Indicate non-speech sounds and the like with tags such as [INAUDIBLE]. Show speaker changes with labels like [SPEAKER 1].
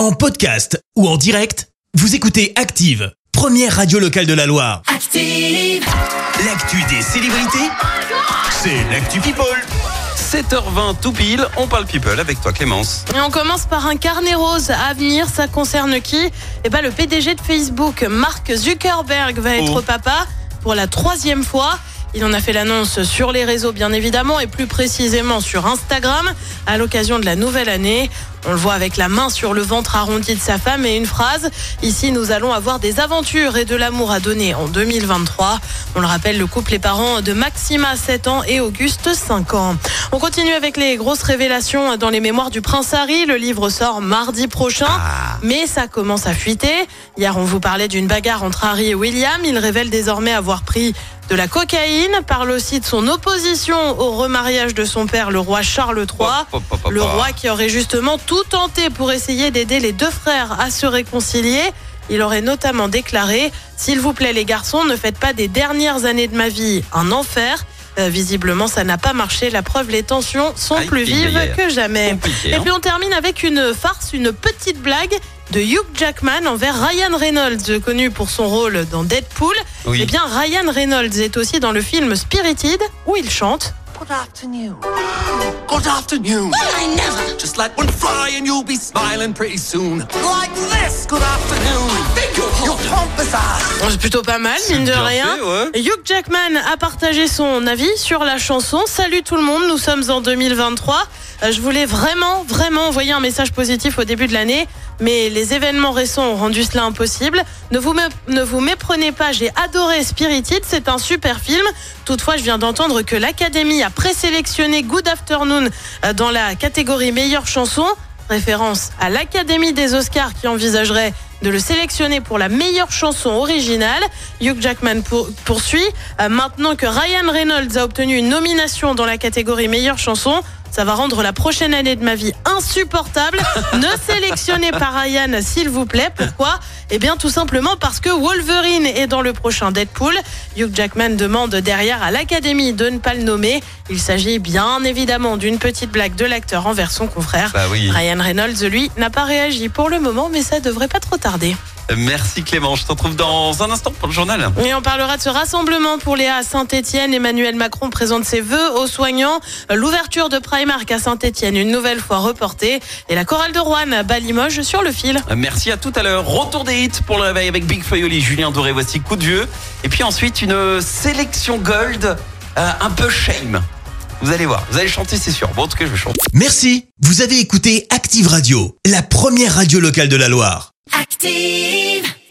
[SPEAKER 1] En podcast ou en direct, vous écoutez Active, première radio locale de la Loire.
[SPEAKER 2] Active.
[SPEAKER 1] L'actu des célébrités, c'est l'actu People.
[SPEAKER 3] 7h20 tout pile, on parle people avec toi Clémence.
[SPEAKER 4] Et on commence par un carnet rose à venir. Ça concerne qui? Eh ben, le PDG de Facebook, Mark Zuckerberg, va être
[SPEAKER 3] Oh.
[SPEAKER 4] papa pour la troisième fois. Il en a fait l'annonce sur les réseaux, bien évidemment, et plus précisément sur Instagram, à l'occasion de la nouvelle année. On le voit avec la main sur le ventre arrondi de sa femme et une phrase. Ici, nous allons avoir des aventures et de l'amour à donner en 2023. On le rappelle, le couple est parent de Maxima, 7 ans, et Auguste, 5 ans. On continue avec les grosses révélations dans les mémoires du prince Harry. Le livre sort mardi prochain, mais ça commence à fuiter. Hier, on vous parlait d'une bagarre entre Harry et William. Il révèle désormais avoir pris de la cocaïne, parle aussi de son opposition au remariage de son père, le roi Charles III. Le roi qui aurait justement tout tenté pour essayer d'aider les deux frères à se réconcilier. Il aurait notamment déclaré S'il vous plaît, les garçons, ne faites pas des dernières années de ma vie un enfer. Euh, visiblement, ça n'a pas marché. La preuve, les tensions sont
[SPEAKER 3] Aïe,
[SPEAKER 4] plus vives que jamais.
[SPEAKER 3] Compliqué,
[SPEAKER 4] Et
[SPEAKER 3] hein.
[SPEAKER 4] puis on termine avec une farce, une petite blague de Hugh Jackman envers Ryan Reynolds, connu pour son rôle dans Deadpool.
[SPEAKER 3] Oui.
[SPEAKER 4] Eh bien, Ryan Reynolds est aussi dans le film Spirited, où il chante.
[SPEAKER 5] Good afternoon. Good afternoon. I never. Just let one fly and you'll be smiling pretty soon. Like this. Good afternoon.
[SPEAKER 4] C'est plutôt pas mal, mine de rien.
[SPEAKER 3] fait, ouais.
[SPEAKER 4] Hugh Jackman a partagé son avis sur la chanson. Salut tout le monde, nous sommes en 2023. Euh, Je voulais vraiment, vraiment envoyer un message positif au début de l'année, mais les événements récents ont rendu cela impossible. Ne vous, ne vous méprenez pas, j'ai adoré Spirited, c'est un super film. Toutefois, je viens d'entendre que l'Académie a présélectionné Good Afternoon euh, dans la catégorie meilleure chanson référence à l'Académie des Oscars qui envisagerait de le sélectionner pour la meilleure chanson originale. Hugh Jackman pour- poursuit. Euh, maintenant que Ryan Reynolds a obtenu une nomination dans la catégorie meilleure chanson, ça va rendre la prochaine année de ma vie insupportable. ne [LAUGHS] sélectionnez pas Ryan, s'il vous plaît. Pourquoi? Eh bien, tout simplement parce que Wolverine est dans le prochain Deadpool. Hugh Jackman demande derrière à l'Académie de ne pas le nommer. Il s'agit bien évidemment d'une petite blague de l'acteur envers son confrère.
[SPEAKER 3] Bah oui.
[SPEAKER 4] Ryan Reynolds, lui, n'a pas réagi pour le moment, mais ça devrait pas trop tarder.
[SPEAKER 3] Merci Clément, je te retrouve dans un instant pour le journal.
[SPEAKER 4] Et on parlera de ce rassemblement pour Léa à Saint-Etienne. Emmanuel Macron présente ses vœux aux soignants. L'ouverture de Primark à Saint-Etienne, une nouvelle fois reportée. Et la chorale de Rouen à Balimoges sur le fil.
[SPEAKER 3] Merci à tout à l'heure. Retour des hits pour le réveil avec Big Foyoli, Julien Doré, voici coup de vieux. Et puis ensuite une sélection gold euh, un peu shame. Vous allez voir, vous allez chanter c'est sûr. Bon en tout cas je vais chanter.
[SPEAKER 1] Merci, vous avez écouté Active Radio, la première radio locale de la Loire.
[SPEAKER 2] Active!